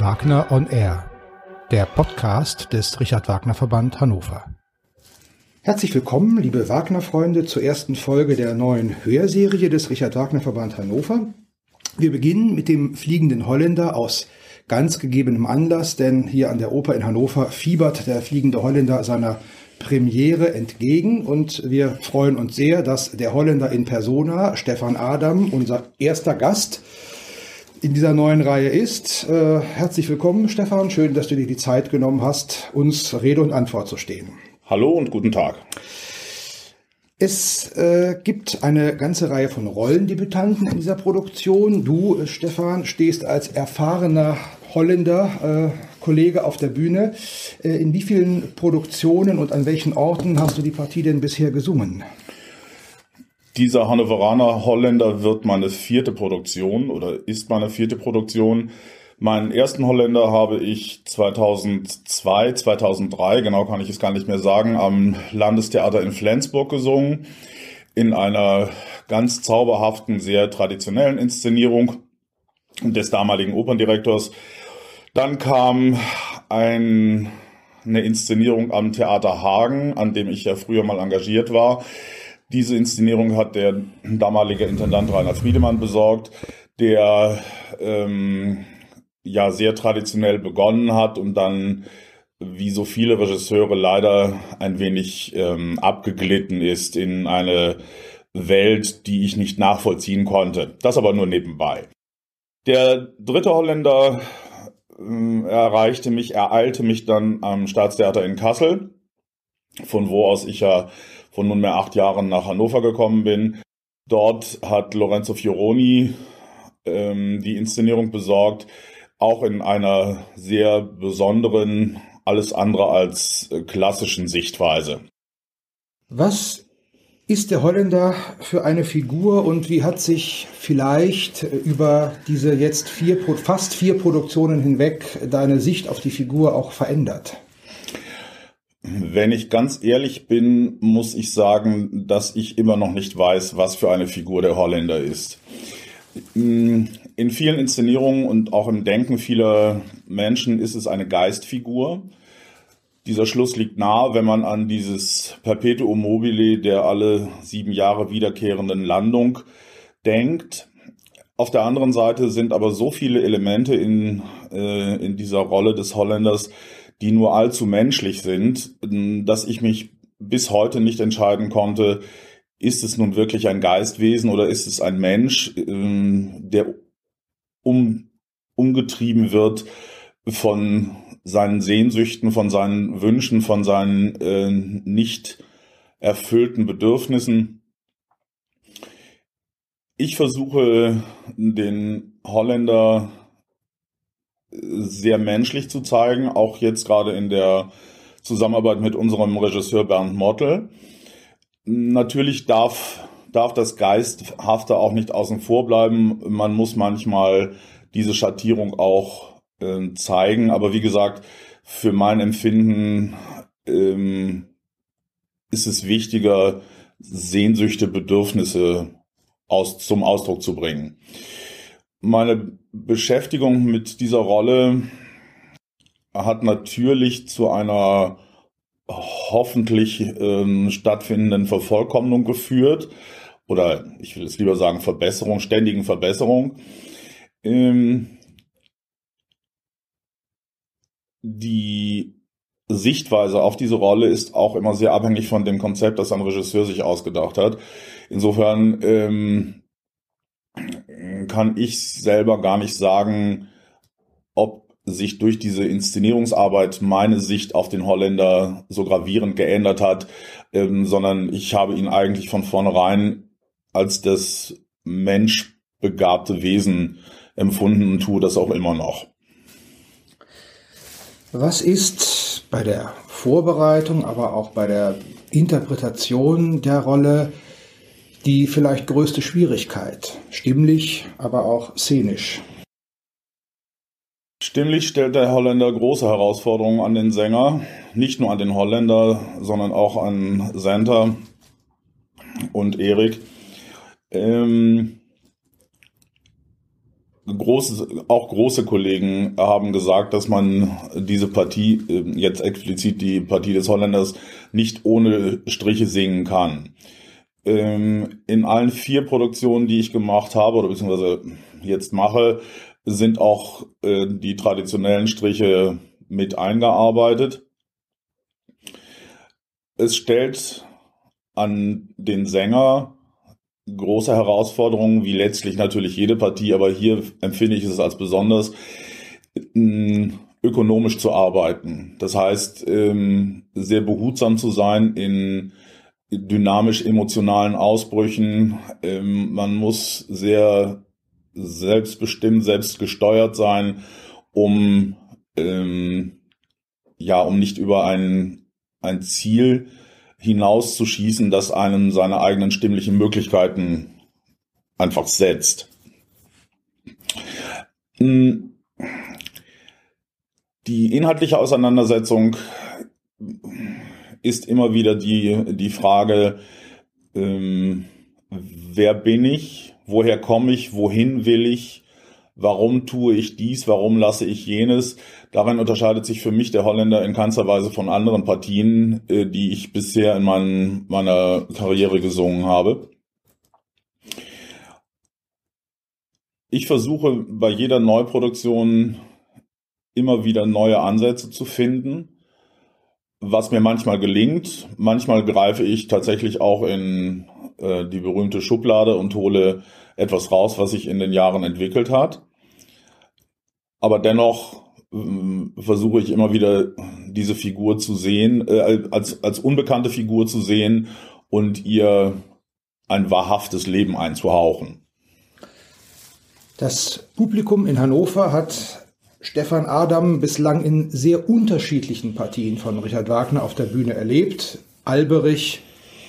Wagner on Air, der Podcast des Richard Wagner Verband Hannover. Herzlich willkommen, liebe Wagner-Freunde, zur ersten Folge der neuen Hörserie des Richard Wagner Verband Hannover. Wir beginnen mit dem fliegenden Holländer aus ganz gegebenem Anlass, denn hier an der Oper in Hannover fiebert der fliegende Holländer seiner Premiere entgegen und wir freuen uns sehr, dass der Holländer in Persona, Stefan Adam, unser erster Gast, in dieser neuen Reihe ist. Äh, herzlich willkommen, Stefan. Schön, dass du dir die Zeit genommen hast, uns Rede und Antwort zu stehen. Hallo und guten Tag. Es äh, gibt eine ganze Reihe von Rollendebütanten in dieser Produktion. Du, Stefan, stehst als erfahrener Holländer, äh, Kollege auf der Bühne. Äh, in wie vielen Produktionen und an welchen Orten hast du die Partie denn bisher gesungen? Dieser Hannoveraner Holländer wird meine vierte Produktion oder ist meine vierte Produktion. Meinen ersten Holländer habe ich 2002, 2003, genau kann ich es gar nicht mehr sagen, am Landestheater in Flensburg gesungen. In einer ganz zauberhaften, sehr traditionellen Inszenierung des damaligen Operndirektors. Dann kam ein, eine Inszenierung am Theater Hagen, an dem ich ja früher mal engagiert war. Diese Inszenierung hat der damalige Intendant Rainer Friedemann besorgt, der ähm, ja sehr traditionell begonnen hat und dann wie so viele Regisseure leider ein wenig ähm, abgeglitten ist in eine Welt, die ich nicht nachvollziehen konnte. Das aber nur nebenbei. Der dritte Holländer äh, erreichte mich, ereilte mich dann am Staatstheater in Kassel, von wo aus ich ja von nunmehr acht Jahren nach Hannover gekommen bin. Dort hat Lorenzo Fioroni ähm, die Inszenierung besorgt, auch in einer sehr besonderen, alles andere als äh, klassischen Sichtweise. Was ist der Holländer für eine Figur und wie hat sich vielleicht über diese jetzt vier, fast vier Produktionen hinweg deine Sicht auf die Figur auch verändert? Wenn ich ganz ehrlich bin, muss ich sagen, dass ich immer noch nicht weiß, was für eine Figur der Holländer ist. In vielen Inszenierungen und auch im Denken vieler Menschen ist es eine Geistfigur. Dieser Schluss liegt nahe, wenn man an dieses Perpetuum mobile der alle sieben Jahre wiederkehrenden Landung denkt. Auf der anderen Seite sind aber so viele Elemente in, äh, in dieser Rolle des Holländers, die nur allzu menschlich sind, dass ich mich bis heute nicht entscheiden konnte, ist es nun wirklich ein Geistwesen oder ist es ein Mensch, ähm, der um, umgetrieben wird von seinen Sehnsüchten, von seinen Wünschen, von seinen äh, nicht erfüllten Bedürfnissen. Ich versuche den Holländer sehr menschlich zu zeigen, auch jetzt gerade in der Zusammenarbeit mit unserem Regisseur Bernd Mottel. Natürlich darf, darf das Geisthafte auch nicht außen vor bleiben. Man muss manchmal diese Schattierung auch äh, zeigen. Aber wie gesagt, für mein Empfinden ähm, ist es wichtiger, Sehnsüchte, Bedürfnisse aus, zum Ausdruck zu bringen. Meine Beschäftigung mit dieser Rolle hat natürlich zu einer hoffentlich ähm, stattfindenden Vervollkommnung geführt oder ich will es lieber sagen Verbesserung, ständigen Verbesserung. Ähm, die Sichtweise auf diese Rolle ist auch immer sehr abhängig von dem Konzept, das ein Regisseur sich ausgedacht hat. Insofern ähm, kann ich selber gar nicht sagen, ob sich durch diese Inszenierungsarbeit meine Sicht auf den Holländer so gravierend geändert hat, ähm, sondern ich habe ihn eigentlich von vornherein als das menschbegabte Wesen empfunden und tue das auch immer noch. Was ist bei der Vorbereitung, aber auch bei der Interpretation der Rolle die vielleicht größte Schwierigkeit? Stimmlich, aber auch szenisch. Stimmlich stellt der Holländer große Herausforderungen an den Sänger, nicht nur an den Holländer, sondern auch an Santa und Erik. Ähm, große, auch große Kollegen haben gesagt, dass man diese Partie, äh, jetzt explizit die Partie des Holländers, nicht ohne Striche singen kann. Ähm, in allen vier Produktionen, die ich gemacht habe oder beziehungsweise jetzt mache, sind auch äh, die traditionellen Striche mit eingearbeitet. Es stellt an den Sänger große Herausforderungen, wie letztlich natürlich jede Partie, aber hier empfinde ich es als besonders, ökonomisch zu arbeiten. Das heißt, ähm, sehr behutsam zu sein in dynamisch emotionalen Ausbrüchen. Ähm, man muss sehr selbstbestimmt, selbstgesteuert sein, um ähm, ja, um nicht über ein, ein Ziel hinauszuschießen, das einem seine eigenen stimmlichen Möglichkeiten einfach setzt. Hm. Die inhaltliche Auseinandersetzung ist immer wieder die, die Frage, ähm, wer bin ich, woher komme ich, wohin will ich, warum tue ich dies, warum lasse ich jenes. Darin unterscheidet sich für mich der Holländer in keinster Weise von anderen Partien, äh, die ich bisher in mein, meiner Karriere gesungen habe. Ich versuche bei jeder Neuproduktion immer wieder neue Ansätze zu finden, was mir manchmal gelingt. Manchmal greife ich tatsächlich auch in äh, die berühmte Schublade und hole etwas raus, was sich in den Jahren entwickelt hat. Aber dennoch äh, versuche ich immer wieder diese Figur zu sehen, äh, als, als unbekannte Figur zu sehen und ihr ein wahrhaftes Leben einzuhauchen. Das Publikum in Hannover hat Stefan Adam bislang in sehr unterschiedlichen Partien von Richard Wagner auf der Bühne erlebt. Alberich,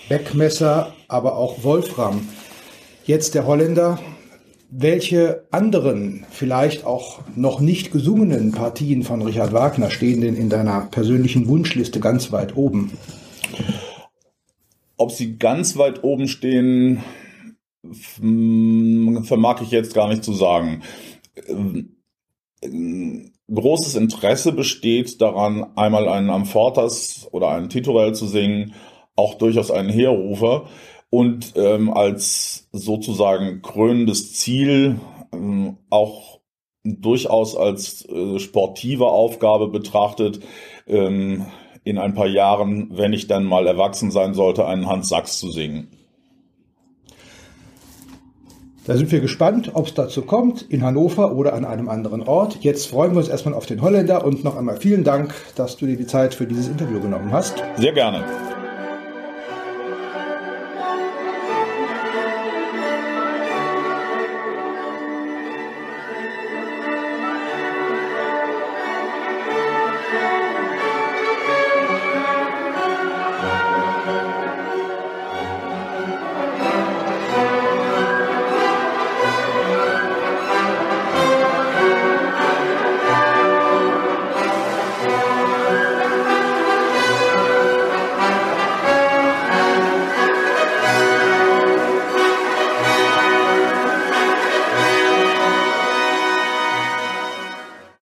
Beckmesser, aber auch Wolfram. Jetzt der Holländer welche anderen, vielleicht auch noch nicht gesungenen Partien von Richard Wagner stehen denn in deiner persönlichen Wunschliste ganz weit oben? Ob sie ganz weit oben stehen, vermag ich jetzt gar nicht zu sagen. Großes Interesse besteht daran, einmal einen Amfortas oder einen Titorell zu singen, auch durchaus einen Heerrufer und ähm, als sozusagen krönendes Ziel ähm, auch durchaus als äh, sportive Aufgabe betrachtet, ähm, in ein paar Jahren, wenn ich dann mal erwachsen sein sollte, einen Hans Sachs zu singen. Da sind wir gespannt, ob es dazu kommt, in Hannover oder an einem anderen Ort. Jetzt freuen wir uns erstmal auf den Holländer und noch einmal vielen Dank, dass du dir die Zeit für dieses Interview genommen hast. Sehr gerne.